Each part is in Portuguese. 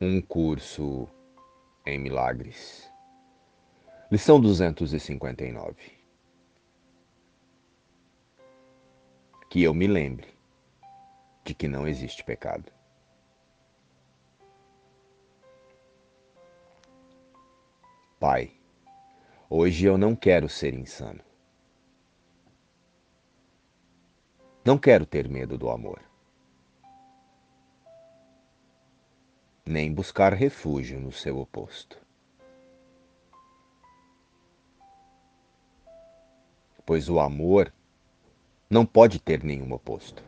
um curso em milagres. Lição 259. Que eu me lembre de que não existe pecado. Pai, hoje eu não quero ser insano. Não quero ter medo do amor. Nem buscar refúgio no seu oposto. Pois o amor não pode ter nenhum oposto.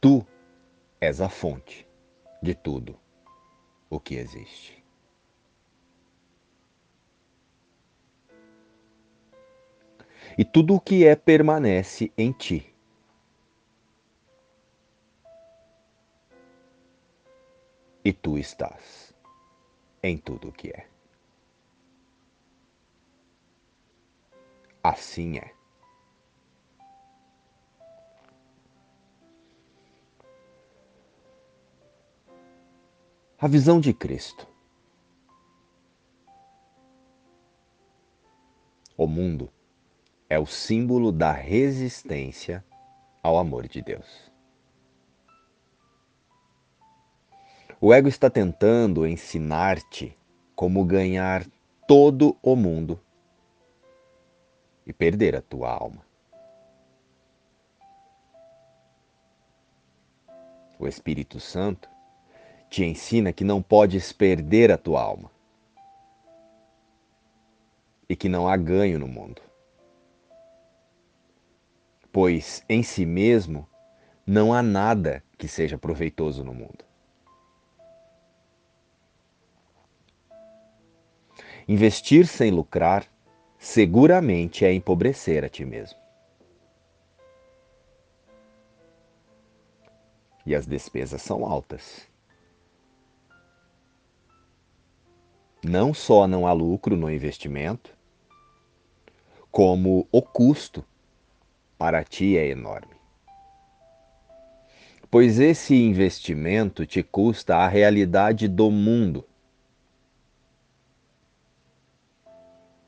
Tu és a fonte de tudo o que existe. E tudo o que é permanece em ti. E tu estás em tudo o que é. Assim é. A visão de Cristo. O mundo é o símbolo da resistência ao amor de Deus. O ego está tentando ensinar-te como ganhar todo o mundo e perder a tua alma. O Espírito Santo te ensina que não podes perder a tua alma e que não há ganho no mundo. Pois em si mesmo não há nada que seja proveitoso no mundo. Investir sem lucrar seguramente é empobrecer a ti mesmo. E as despesas são altas. não só não há lucro no investimento, como o custo para ti é enorme. Pois esse investimento te custa a realidade do mundo,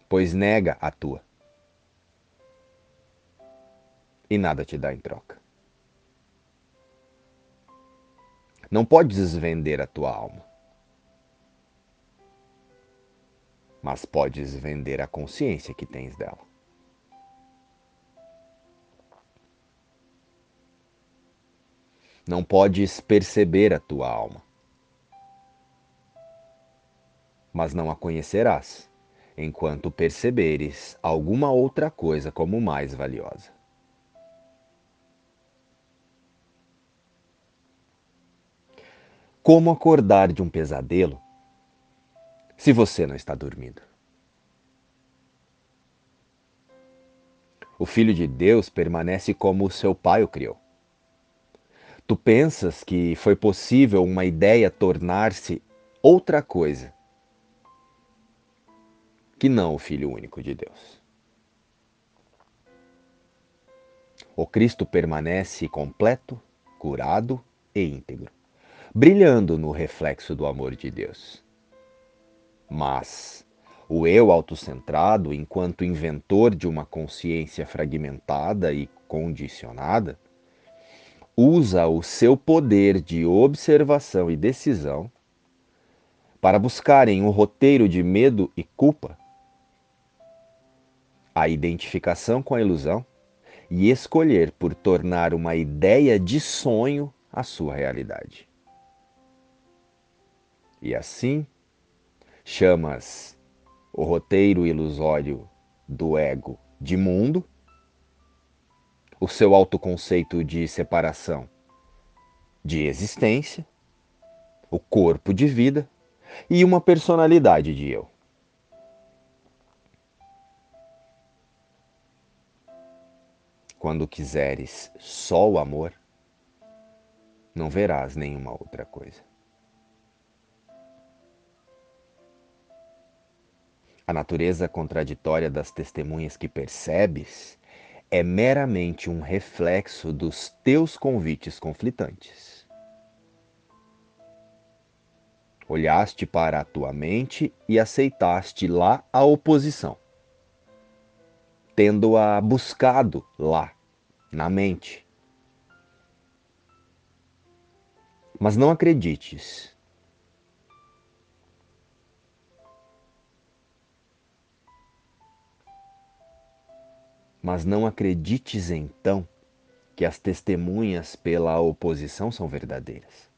pois nega a tua. E nada te dá em troca. Não podes vender a tua alma. mas podes vender a consciência que tens dela. Não podes perceber a tua alma, mas não a conhecerás enquanto perceberes alguma outra coisa como mais valiosa. Como acordar de um pesadelo se você não está dormindo. O Filho de Deus permanece como o seu Pai o criou. Tu pensas que foi possível uma ideia tornar-se outra coisa que não o Filho único de Deus. O Cristo permanece completo, curado e íntegro, brilhando no reflexo do amor de Deus. Mas o eu autocentrado, enquanto inventor de uma consciência fragmentada e condicionada, usa o seu poder de observação e decisão para buscar em um roteiro de medo e culpa a identificação com a ilusão e escolher por tornar uma ideia de sonho a sua realidade. E assim, chamas o roteiro ilusório do ego de mundo, o seu autoconceito de separação de existência, o corpo de vida e uma personalidade de eu. Quando quiseres só o amor, não verás nenhuma outra coisa. A natureza contraditória das testemunhas que percebes é meramente um reflexo dos teus convites conflitantes. Olhaste para a tua mente e aceitaste lá a oposição, tendo-a buscado lá, na mente. Mas não acredites Mas não acredites então que as testemunhas pela oposição são verdadeiras,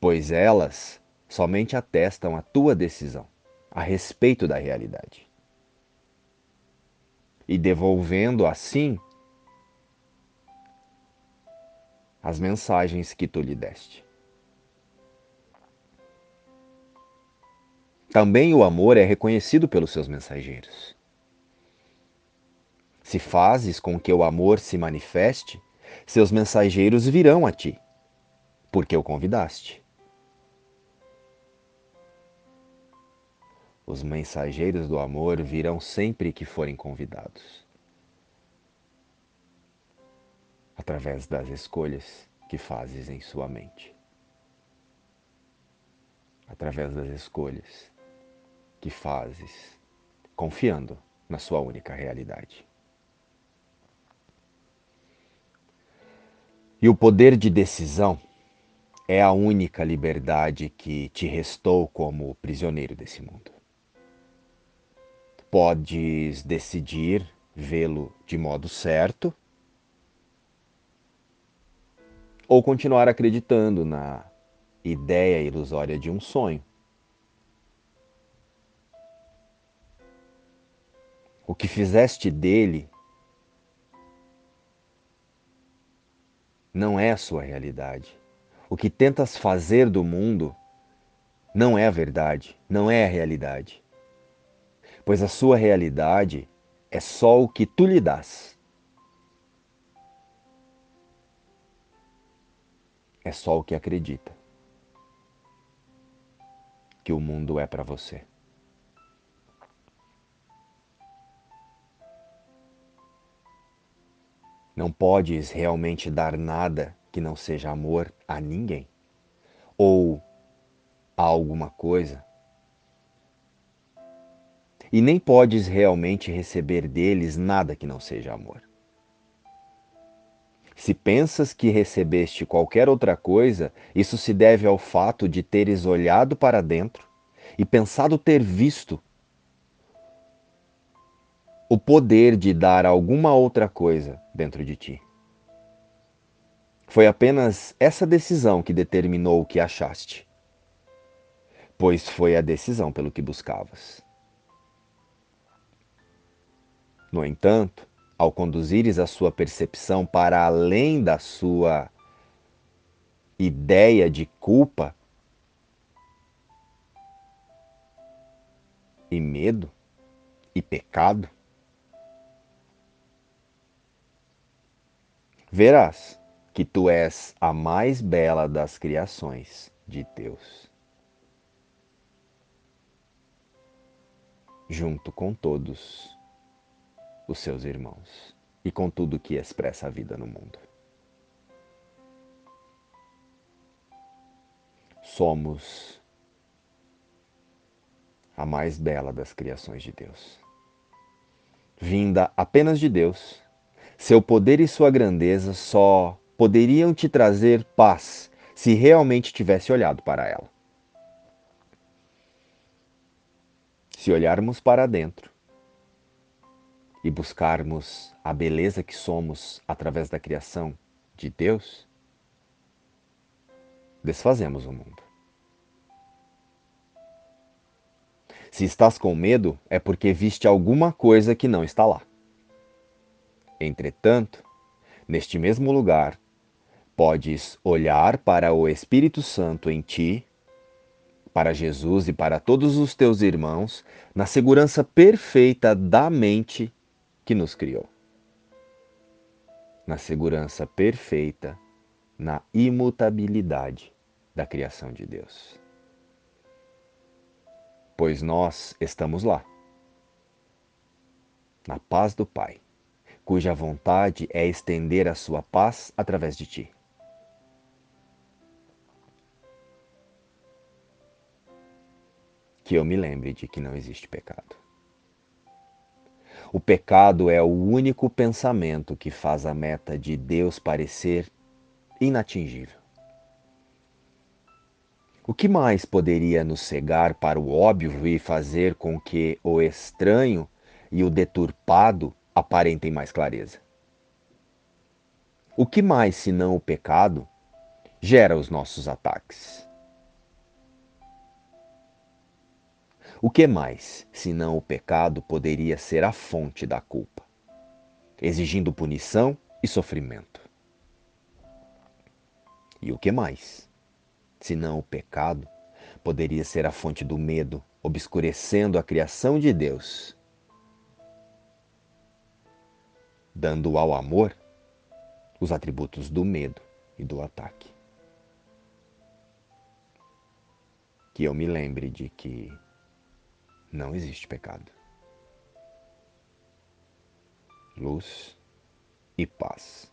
pois elas somente atestam a tua decisão a respeito da realidade. E devolvendo assim as mensagens que tu lhe deste. Também o amor é reconhecido pelos seus mensageiros. Se fazes com que o amor se manifeste, seus mensageiros virão a ti, porque o convidaste. Os mensageiros do amor virão sempre que forem convidados, através das escolhas que fazes em sua mente, através das escolhas que fazes confiando na sua única realidade. E o poder de decisão é a única liberdade que te restou como prisioneiro desse mundo. Podes decidir vê-lo de modo certo ou continuar acreditando na ideia ilusória de um sonho. O que fizeste dele não é a sua realidade. O que tentas fazer do mundo não é a verdade, não é a realidade. Pois a sua realidade é só o que tu lhe dás. É só o que acredita que o mundo é para você. Não podes realmente dar nada que não seja amor a ninguém. Ou a alguma coisa. E nem podes realmente receber deles nada que não seja amor. Se pensas que recebeste qualquer outra coisa, isso se deve ao fato de teres olhado para dentro e pensado ter visto o poder de dar alguma outra coisa dentro de ti. Foi apenas essa decisão que determinou o que achaste, pois foi a decisão pelo que buscavas. No entanto, ao conduzires a sua percepção para além da sua ideia de culpa e medo e pecado, verás que tu és a mais bela das criações de Deus. Junto com todos os seus irmãos e com tudo que expressa a vida no mundo. Somos a mais bela das criações de Deus. Vinda apenas de Deus seu poder e sua grandeza só poderiam te trazer paz se realmente tivesse olhado para ela. Se olharmos para dentro e buscarmos a beleza que somos através da criação de Deus, desfazemos o mundo. Se estás com medo, é porque viste alguma coisa que não está lá. Entretanto, neste mesmo lugar, podes olhar para o Espírito Santo em ti, para Jesus e para todos os teus irmãos, na segurança perfeita da mente que nos criou. Na segurança perfeita, na imutabilidade da criação de Deus. Pois nós estamos lá, na paz do Pai cuja vontade é estender a sua paz através de ti. Que eu me lembre de que não existe pecado. O pecado é o único pensamento que faz a meta de Deus parecer inatingível. O que mais poderia nos cegar para o óbvio e fazer com que o estranho e o deturpado aparentem mais clareza? O que mais, senão o pecado, gera os nossos ataques? O que mais, senão o pecado, poderia ser a fonte da culpa, exigindo punição e sofrimento? E o que mais? senão o pecado, poderia ser a fonte do medo, obscurecendo a criação de Deus, dando ao amor os atributos do medo e do ataque. Que eu me lembre de que não existe pecado. Luz e paz.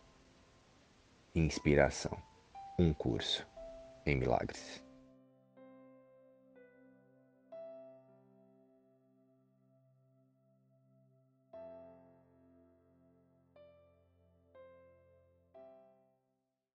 Inspiração. Um curso em milagres.